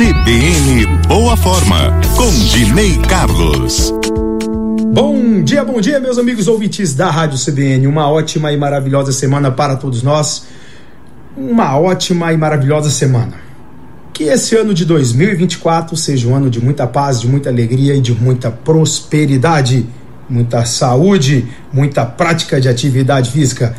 CBN Boa Forma, com Dinei Carlos. Bom dia, bom dia, meus amigos ouvintes da Rádio CBN. Uma ótima e maravilhosa semana para todos nós. Uma ótima e maravilhosa semana. Que esse ano de 2024 seja um ano de muita paz, de muita alegria e de muita prosperidade, muita saúde, muita prática de atividade física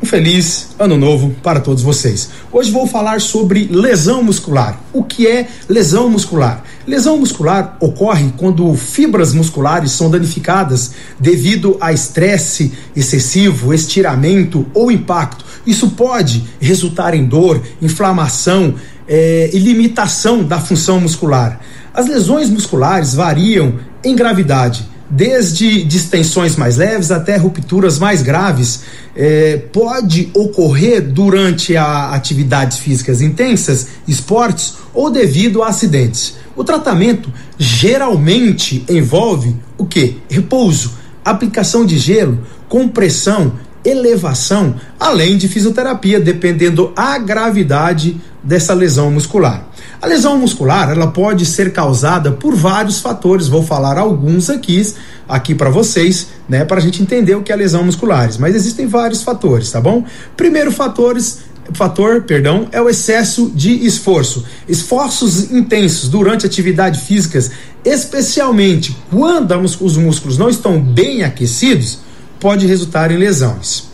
um feliz ano novo para todos vocês. Hoje vou falar sobre lesão muscular. O que é lesão muscular? Lesão muscular ocorre quando fibras musculares são danificadas devido a estresse excessivo, estiramento ou impacto. Isso pode resultar em dor, inflamação é, e limitação da função muscular. As lesões musculares variam em gravidade desde distensões mais leves até rupturas mais graves, é, pode ocorrer durante a atividades físicas intensas, esportes ou devido a acidentes. O tratamento geralmente envolve o que? Repouso, aplicação de gelo, compressão, elevação, além de fisioterapia, dependendo a gravidade dessa lesão muscular. A lesão muscular, ela pode ser causada por vários fatores, vou falar alguns aqui, aqui para vocês, né, para a gente entender o que é lesão musculares, mas existem vários fatores, tá bom? Primeiro fatores fator, perdão, é o excesso de esforço. Esforços intensos durante atividades físicas, especialmente quando os músculos não estão bem aquecidos, pode resultar em lesões.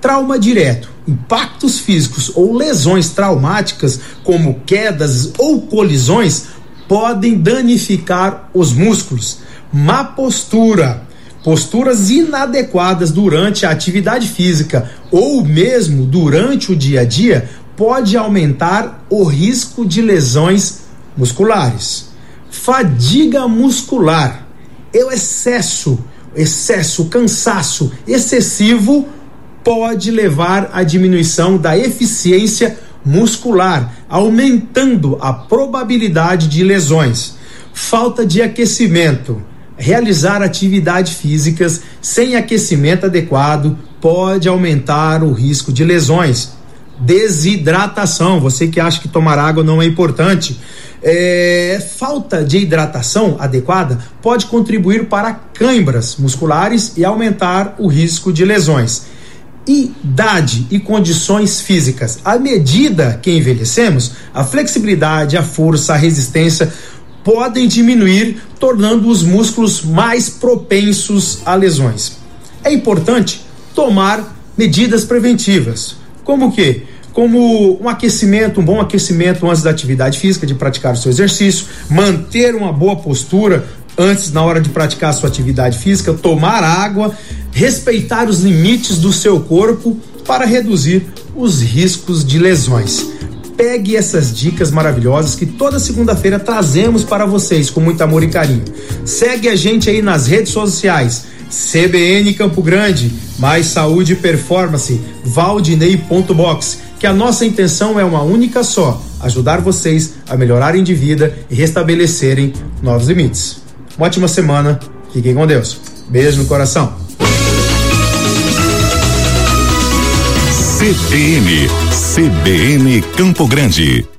Trauma direto impactos físicos ou lesões traumáticas, como quedas ou colisões, podem danificar os músculos. Má postura, posturas inadequadas durante a atividade física ou mesmo durante o dia a dia pode aumentar o risco de lesões musculares. Fadiga muscular, é o excesso, excesso, cansaço excessivo pode levar à diminuição da eficiência muscular, aumentando a probabilidade de lesões. Falta de aquecimento. Realizar atividades físicas sem aquecimento adequado pode aumentar o risco de lesões. Desidratação, você que acha que tomar água não é importante. É, falta de hidratação adequada pode contribuir para câimbras musculares e aumentar o risco de lesões idade e condições físicas. À medida que envelhecemos, a flexibilidade, a força, a resistência podem diminuir, tornando os músculos mais propensos a lesões. É importante tomar medidas preventivas, como o quê? Como um aquecimento, um bom aquecimento antes da atividade física, de praticar o seu exercício, manter uma boa postura antes, na hora de praticar a sua atividade física, tomar água, respeitar os limites do seu corpo para reduzir os riscos de lesões. Pegue essas dicas maravilhosas que toda segunda-feira trazemos para vocês com muito amor e carinho. Segue a gente aí nas redes sociais. CBN Campo Grande, mais saúde e performance, Valdinei.box, que a nossa intenção é uma única só: ajudar vocês a melhorarem de vida e restabelecerem novos limites. Uma ótima semana, fiquem com Deus. Beijo no coração. CBN, CBN Campo Grande.